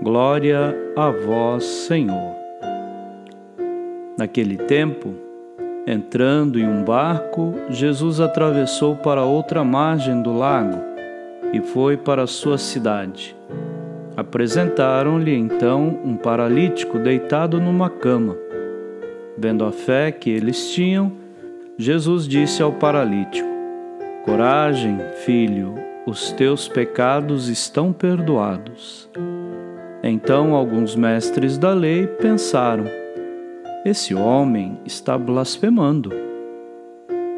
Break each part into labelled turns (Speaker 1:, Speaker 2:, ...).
Speaker 1: Glória a vós, Senhor. Naquele tempo, entrando em um barco, Jesus atravessou para outra margem do lago e foi para sua cidade. Apresentaram-lhe então um paralítico deitado numa cama. Vendo a fé que eles tinham, Jesus disse ao paralítico: Coragem, filho, os teus pecados estão perdoados. Então alguns mestres da lei pensaram: esse homem está blasfemando.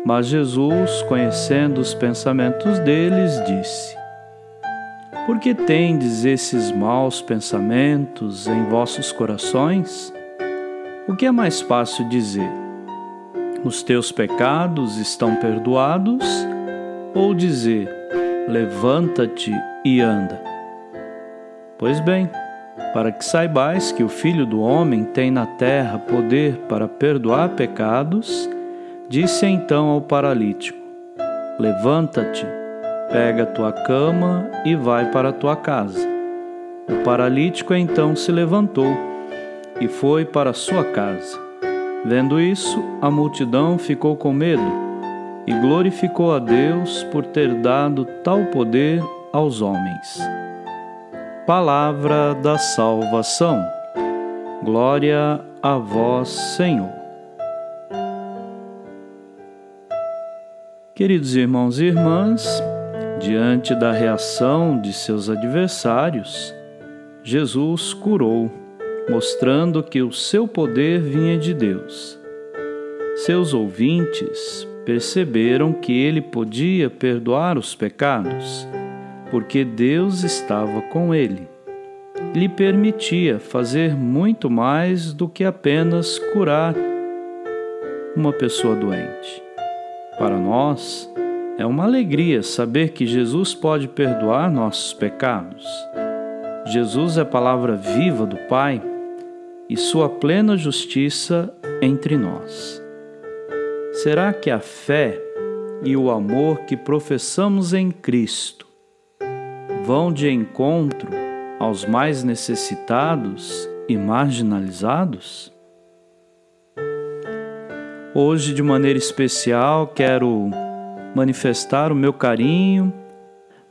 Speaker 1: Mas Jesus, conhecendo os pensamentos deles, disse: Por que tendes esses maus pensamentos em vossos corações? O que é mais fácil dizer? Os teus pecados estão perdoados? Ou dizer: Levanta-te e anda? Pois bem, para que saibais que o Filho do Homem tem na terra poder para perdoar pecados, disse então ao paralítico: Levanta-te, pega tua cama e vai para tua casa. O paralítico então se levantou e foi para sua casa. Vendo isso, a multidão ficou com medo e glorificou a Deus por ter dado tal poder aos homens. Palavra da salvação. Glória a vós, Senhor. Queridos irmãos e irmãs, diante da reação de seus adversários, Jesus curou, mostrando que o seu poder vinha de Deus. Seus ouvintes perceberam que ele podia perdoar os pecados porque Deus estava com ele. Lhe permitia fazer muito mais do que apenas curar uma pessoa doente. Para nós, é uma alegria saber que Jesus pode perdoar nossos pecados. Jesus é a palavra viva do Pai e sua plena justiça entre nós. Será que a fé e o amor que professamos em Cristo vão de encontro aos mais necessitados e marginalizados? Hoje, de maneira especial, quero manifestar o meu carinho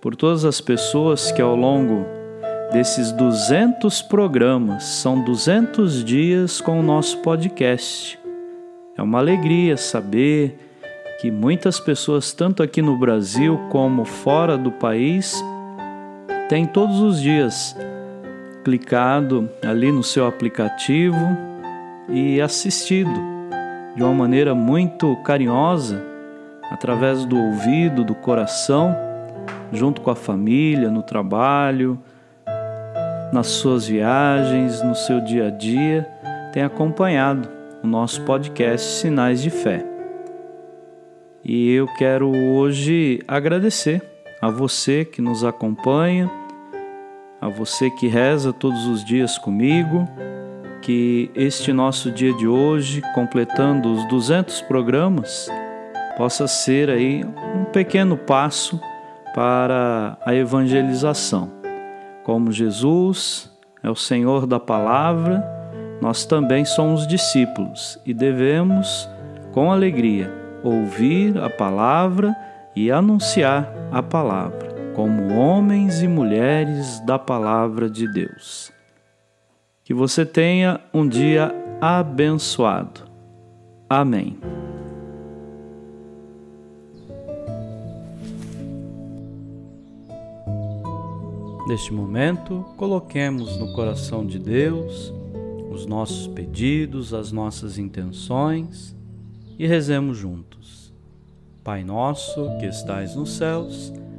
Speaker 1: por todas as pessoas que ao longo desses 200 programas, são 200 dias com o nosso podcast. É uma alegria saber que muitas pessoas, tanto aqui no Brasil como fora do país, tem todos os dias clicado ali no seu aplicativo e assistido de uma maneira muito carinhosa, através do ouvido, do coração, junto com a família, no trabalho, nas suas viagens, no seu dia a dia, tem acompanhado o nosso podcast Sinais de Fé. E eu quero hoje agradecer a você que nos acompanha a você que reza todos os dias comigo, que este nosso dia de hoje, completando os 200 programas, possa ser aí um pequeno passo para a evangelização. Como Jesus é o Senhor da palavra, nós também somos discípulos e devemos, com alegria, ouvir a palavra e anunciar a palavra como homens e mulheres da palavra de Deus. Que você tenha um dia abençoado. Amém. Neste momento, coloquemos no coração de Deus os nossos pedidos, as nossas intenções e rezemos juntos. Pai nosso que estais nos céus,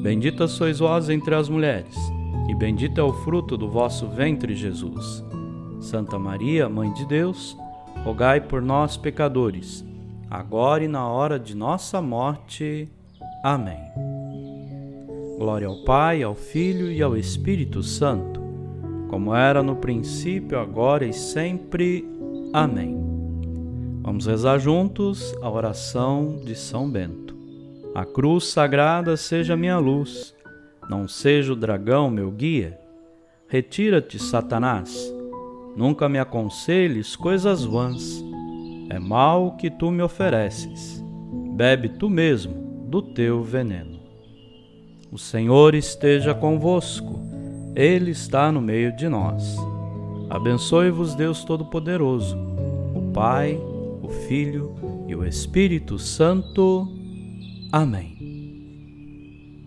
Speaker 1: Bendita sois vós entre as mulheres, e bendito é o fruto do vosso ventre, Jesus. Santa Maria, Mãe de Deus, rogai por nós, pecadores, agora e na hora de nossa morte. Amém. Glória ao Pai, ao Filho e ao Espírito Santo, como era no princípio, agora e sempre. Amém. Vamos rezar juntos a oração de São Bento. A cruz sagrada seja minha luz, não seja o dragão meu guia. Retira-te, Satanás, nunca me aconselhes coisas vãs. É mal que tu me ofereces, bebe tu mesmo do teu veneno. O Senhor esteja convosco, Ele está no meio de nós. Abençoe-vos, Deus Todo-Poderoso, o Pai, o Filho e o Espírito Santo. Amém.